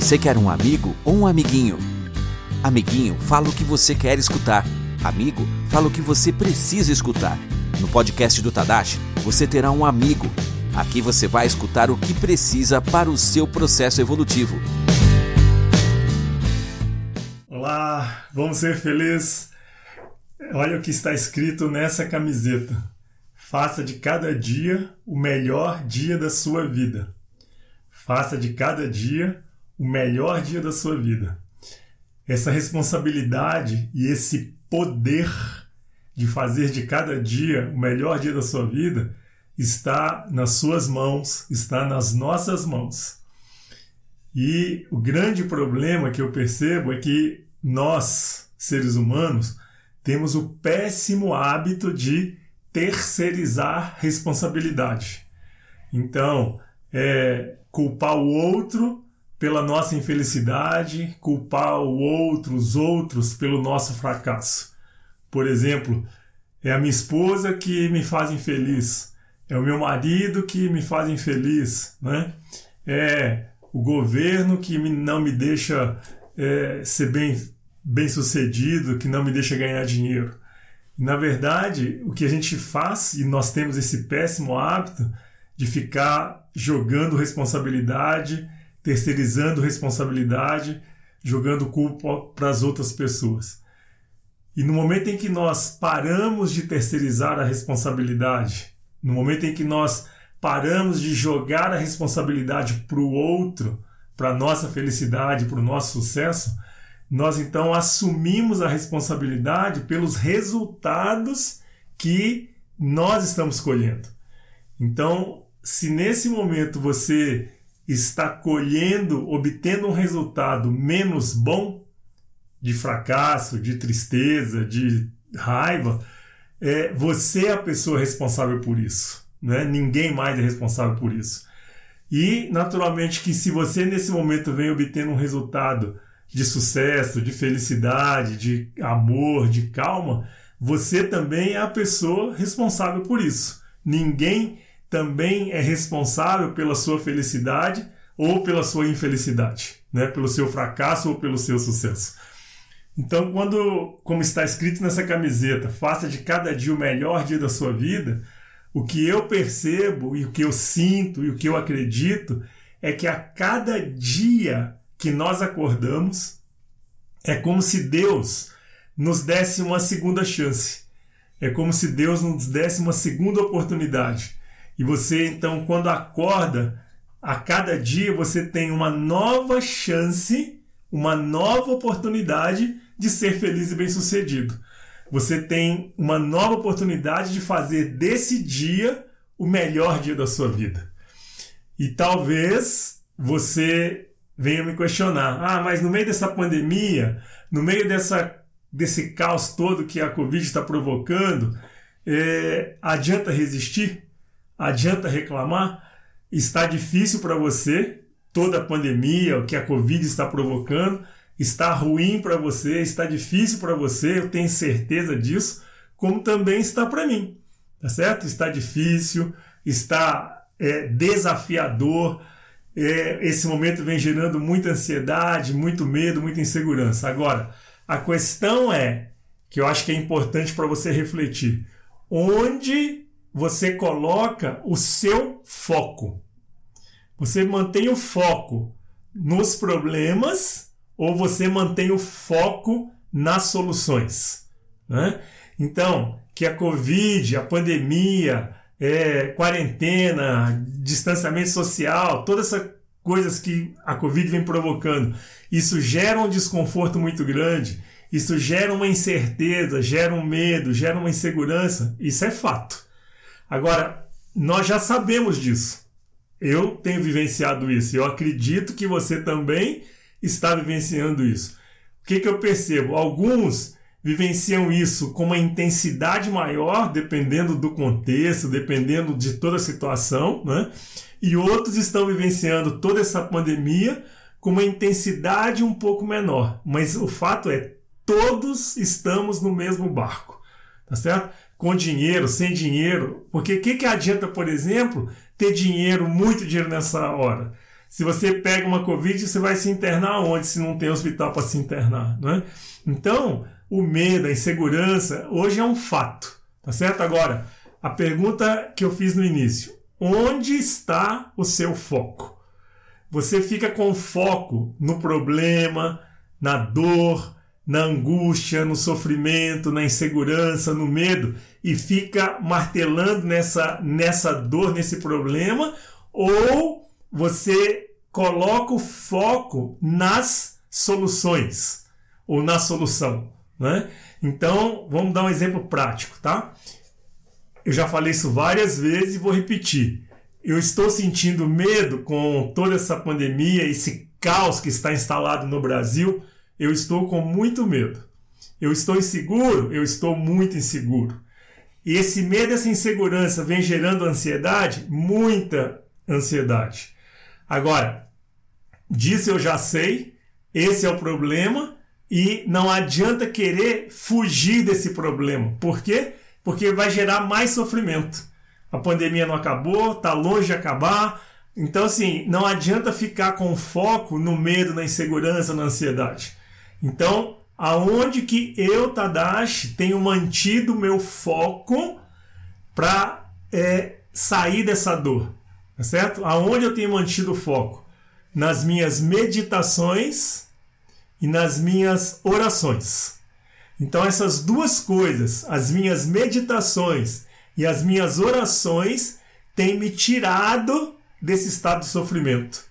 Você quer um amigo ou um amiguinho? Amiguinho, fala o que você quer escutar. Amigo, fala o que você precisa escutar. No podcast do Tadashi, você terá um amigo. Aqui você vai escutar o que precisa para o seu processo evolutivo. Olá, vamos ser felizes. Olha o que está escrito nessa camiseta. Faça de cada dia o melhor dia da sua vida. Faça de cada dia o melhor dia da sua vida. Essa responsabilidade e esse poder de fazer de cada dia o melhor dia da sua vida está nas suas mãos, está nas nossas mãos. E o grande problema que eu percebo é que nós, seres humanos, temos o péssimo hábito de terceirizar responsabilidade. Então, é, culpar o outro pela nossa infelicidade, culpar o outro, os outros pelo nosso fracasso. Por exemplo, é a minha esposa que me faz infeliz, é o meu marido que me faz infeliz, né? é o governo que não me deixa é, ser bem, bem sucedido, que não me deixa ganhar dinheiro. Na verdade, o que a gente faz, e nós temos esse péssimo hábito, de ficar jogando responsabilidade, terceirizando responsabilidade, jogando culpa para as outras pessoas. E no momento em que nós paramos de terceirizar a responsabilidade, no momento em que nós paramos de jogar a responsabilidade para o outro, para a nossa felicidade, para o nosso sucesso, nós então assumimos a responsabilidade pelos resultados que nós estamos colhendo. Então, se nesse momento você está colhendo, obtendo um resultado menos bom, de fracasso, de tristeza, de raiva, é, você é a pessoa responsável por isso. Né? Ninguém mais é responsável por isso. E, naturalmente, que se você nesse momento vem obtendo um resultado de sucesso, de felicidade, de amor, de calma, você também é a pessoa responsável por isso. Ninguém também é responsável pela sua felicidade ou pela sua infelicidade, né? pelo seu fracasso ou pelo seu sucesso. Então, quando, como está escrito nessa camiseta, faça de cada dia o melhor dia da sua vida, o que eu percebo e o que eu sinto e o que eu acredito é que a cada dia que nós acordamos, é como se Deus nos desse uma segunda chance. É como se Deus nos desse uma segunda oportunidade. E você, então, quando acorda, a cada dia você tem uma nova chance, uma nova oportunidade de ser feliz e bem-sucedido. Você tem uma nova oportunidade de fazer desse dia o melhor dia da sua vida. E talvez você venha me questionar: ah, mas no meio dessa pandemia, no meio dessa, desse caos todo que a Covid está provocando, é, adianta resistir? Adianta reclamar? Está difícil para você, toda a pandemia, o que a Covid está provocando, está ruim para você, está difícil para você, eu tenho certeza disso, como também está para mim, tá certo? Está difícil, está é, desafiador, é, esse momento vem gerando muita ansiedade, muito medo, muita insegurança. Agora, a questão é que eu acho que é importante para você refletir: onde você coloca o seu foco. Você mantém o foco nos problemas ou você mantém o foco nas soluções. Né? Então, que a Covid, a pandemia, é, quarentena, distanciamento social, todas essas coisas que a Covid vem provocando, isso gera um desconforto muito grande, isso gera uma incerteza, gera um medo, gera uma insegurança, isso é fato. Agora, nós já sabemos disso. Eu tenho vivenciado isso. Eu acredito que você também está vivenciando isso. O que, que eu percebo? Alguns vivenciam isso com uma intensidade maior, dependendo do contexto, dependendo de toda a situação, né? e outros estão vivenciando toda essa pandemia com uma intensidade um pouco menor. Mas o fato é, todos estamos no mesmo barco, tá certo? Com dinheiro, sem dinheiro. Porque o que, que adianta, por exemplo, ter dinheiro, muito dinheiro nessa hora? Se você pega uma Covid, você vai se internar onde se não tem hospital para se internar, né? Então, o medo, a insegurança, hoje é um fato, tá certo? Agora, a pergunta que eu fiz no início: onde está o seu foco? Você fica com foco no problema, na dor, na angústia, no sofrimento, na insegurança, no medo e fica martelando nessa, nessa dor, nesse problema, ou você coloca o foco nas soluções ou na solução, né? Então, vamos dar um exemplo prático, tá? Eu já falei isso várias vezes e vou repetir. Eu estou sentindo medo com toda essa pandemia, esse caos que está instalado no Brasil. Eu estou com muito medo. Eu estou inseguro? Eu estou muito inseguro. E esse medo, essa insegurança vem gerando ansiedade? Muita ansiedade. Agora, disso eu já sei, esse é o problema e não adianta querer fugir desse problema. Por quê? Porque vai gerar mais sofrimento. A pandemia não acabou, está longe de acabar. Então, assim, não adianta ficar com foco no medo, na insegurança, na ansiedade. Então, aonde que eu, Tadashi, tenho mantido meu foco para é, sair dessa dor? Tá certo? Aonde eu tenho mantido o foco? Nas minhas meditações e nas minhas orações. Então, essas duas coisas, as minhas meditações e as minhas orações, têm me tirado desse estado de sofrimento.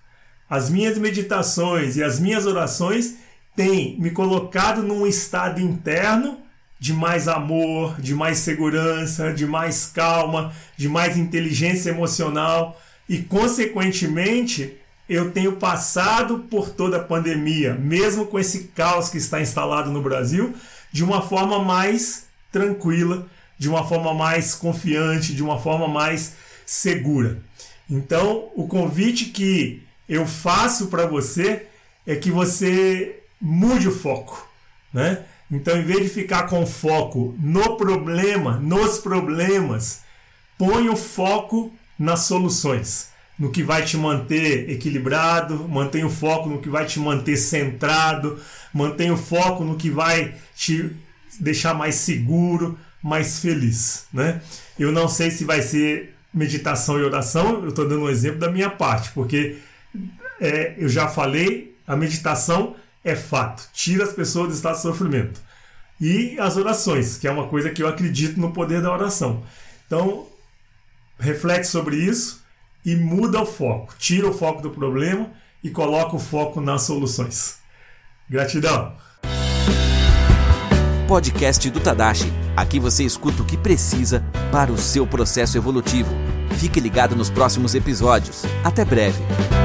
As minhas meditações e as minhas orações têm me colocado num estado interno de mais amor, de mais segurança, de mais calma, de mais inteligência emocional e, consequentemente, eu tenho passado por toda a pandemia, mesmo com esse caos que está instalado no Brasil, de uma forma mais tranquila, de uma forma mais confiante, de uma forma mais segura. Então, o convite que eu faço para você é que você mude o foco, né? Então, em vez de ficar com foco no problema, nos problemas, põe o foco nas soluções, no que vai te manter equilibrado, mantenha o foco no que vai te manter centrado, mantenha o foco no que vai te deixar mais seguro, mais feliz, né? Eu não sei se vai ser meditação e oração, eu estou dando um exemplo da minha parte, porque é, eu já falei, a meditação é fato, tira as pessoas do estado de sofrimento. E as orações, que é uma coisa que eu acredito no poder da oração. Então, reflete sobre isso e muda o foco. Tira o foco do problema e coloca o foco nas soluções. Gratidão! Podcast do Tadashi. Aqui você escuta o que precisa para o seu processo evolutivo. Fique ligado nos próximos episódios. Até breve!